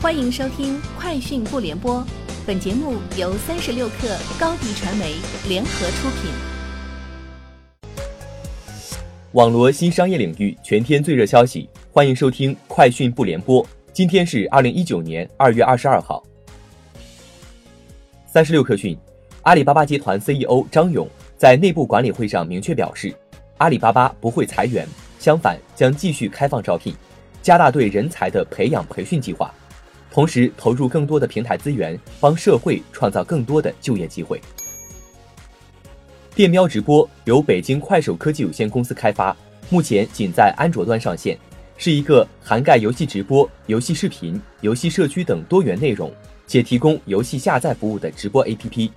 欢迎收听《快讯不联播》，本节目由三十六克高低传媒联合出品。网罗新商业领域全天最热消息，欢迎收听《快讯不联播》。今天是二零一九年二月二十二号。三十六克讯，阿里巴巴集团 CEO 张勇在内部管理会上明确表示，阿里巴巴不会裁员，相反将继续开放招聘，加大对人才的培养培训计划。同时投入更多的平台资源，帮社会创造更多的就业机会。电喵直播由北京快手科技有限公司开发，目前仅在安卓端上线，是一个涵盖游戏直播、游戏视频、游戏社区等多元内容，且提供游戏下载服务的直播 APP。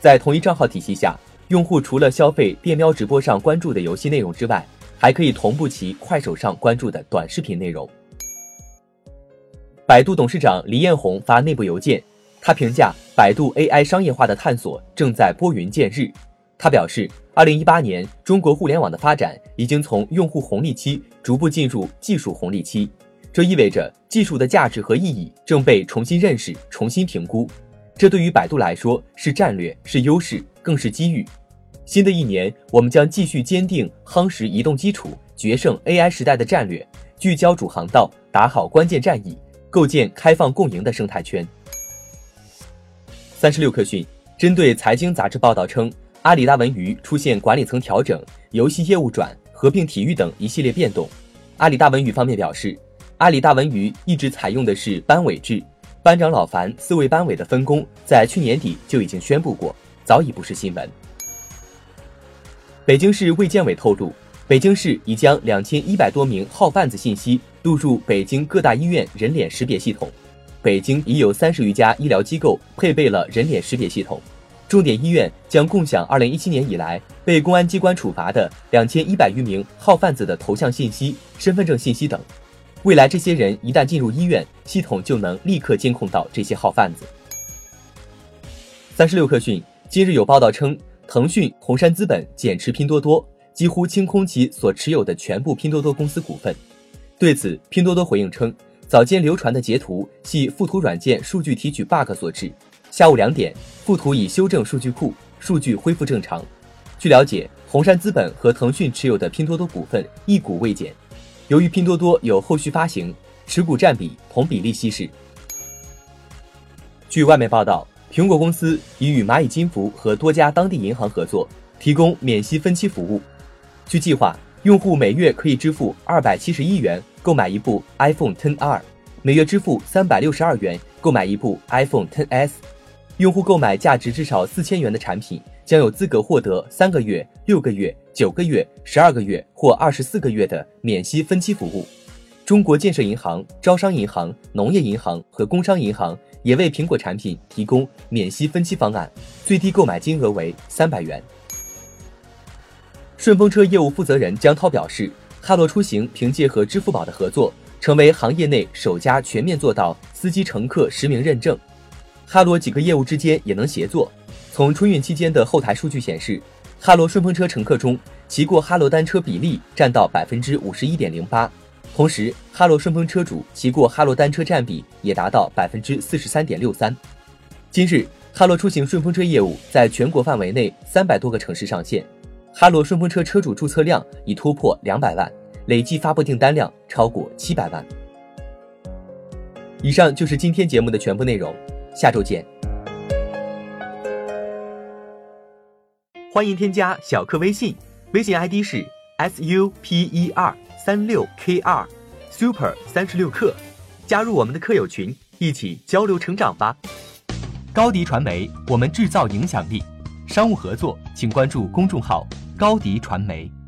在同一账号体系下，用户除了消费电喵直播上关注的游戏内容之外，还可以同步其快手上关注的短视频内容。百度董事长黎彦宏发内部邮件，他评价百度 AI 商业化的探索正在拨云见日。他表示，二零一八年中国互联网的发展已经从用户红利期逐步进入技术红利期，这意味着技术的价值和意义正被重新认识、重新评估。这对于百度来说是战略，是优势，更是机遇。新的一年，我们将继续坚定夯实移动基础、决胜 AI 时代的战略，聚焦主航道，打好关键战役。构建开放共赢的生态圈。三十六克讯，针对财经杂志报道称，阿里大文娱出现管理层调整、游戏业务转、合并体育等一系列变动，阿里大文娱方面表示，阿里大文娱一直采用的是班委制，班长老樊四位班委的分工在去年底就已经宣布过，早已不是新闻。北京市卫健委透露。北京市已将两千一百多名号贩子信息录入北京各大医院人脸识别系统。北京已有三十余家医疗机构配备了人脸识别系统。重点医院将共享二零一七年以来被公安机关处罚的两千一百余名号贩子的头像信息、身份证信息等。未来这些人一旦进入医院，系统就能立刻监控到这些号贩子。三十六氪讯，今日有报道称，腾讯、红杉资本减持拼多多。几乎清空其所持有的全部拼多多公司股份。对此，拼多多回应称，早间流传的截图系富途软件数据提取 bug 所致。下午两点，富途已修正数据库，数据恢复正常。据了解，红杉资本和腾讯持有的拼多多股份一股未减。由于拼多多有后续发行，持股占比同比例稀释。据外媒报道，苹果公司已与蚂蚁金服和多家当地银行合作，提供免息分期服务。据计划，用户每月可以支付二百七十一元购买一部 iPhone XR，每月支付三百六十二元购买一部 iPhone XS。用户购买价值至少四千元的产品，将有资格获得三个月、六个月、九个月、十二个月或二十四个月的免息分期服务。中国建设银行、招商银行、农业银行和工商银行也为苹果产品提供免息分期方案，最低购买金额为三百元。顺风车业务负责人江涛表示，哈罗出行凭借和支付宝的合作，成为行业内首家全面做到司机乘客实名认证。哈罗几个业务之间也能协作。从春运期间的后台数据显示，哈罗顺风车乘客中骑过哈罗单车比例占到百分之五十一点零八，同时哈罗顺风车主骑过哈罗单车占比也达到百分之四十三点六三。今日，哈罗出行顺风车业务在全国范围内三百多个城市上线。哈罗顺风车车主注册量已突破两百万，累计发布订单量超过七百万。以上就是今天节目的全部内容，下周见。欢迎添加小课微信，微信 ID 是 s u p e r 三六 k 二 super 三十六课，加入我们的课友群，一起交流成长吧。高迪传媒，我们制造影响力。商务合作，请关注公众号。高迪传媒。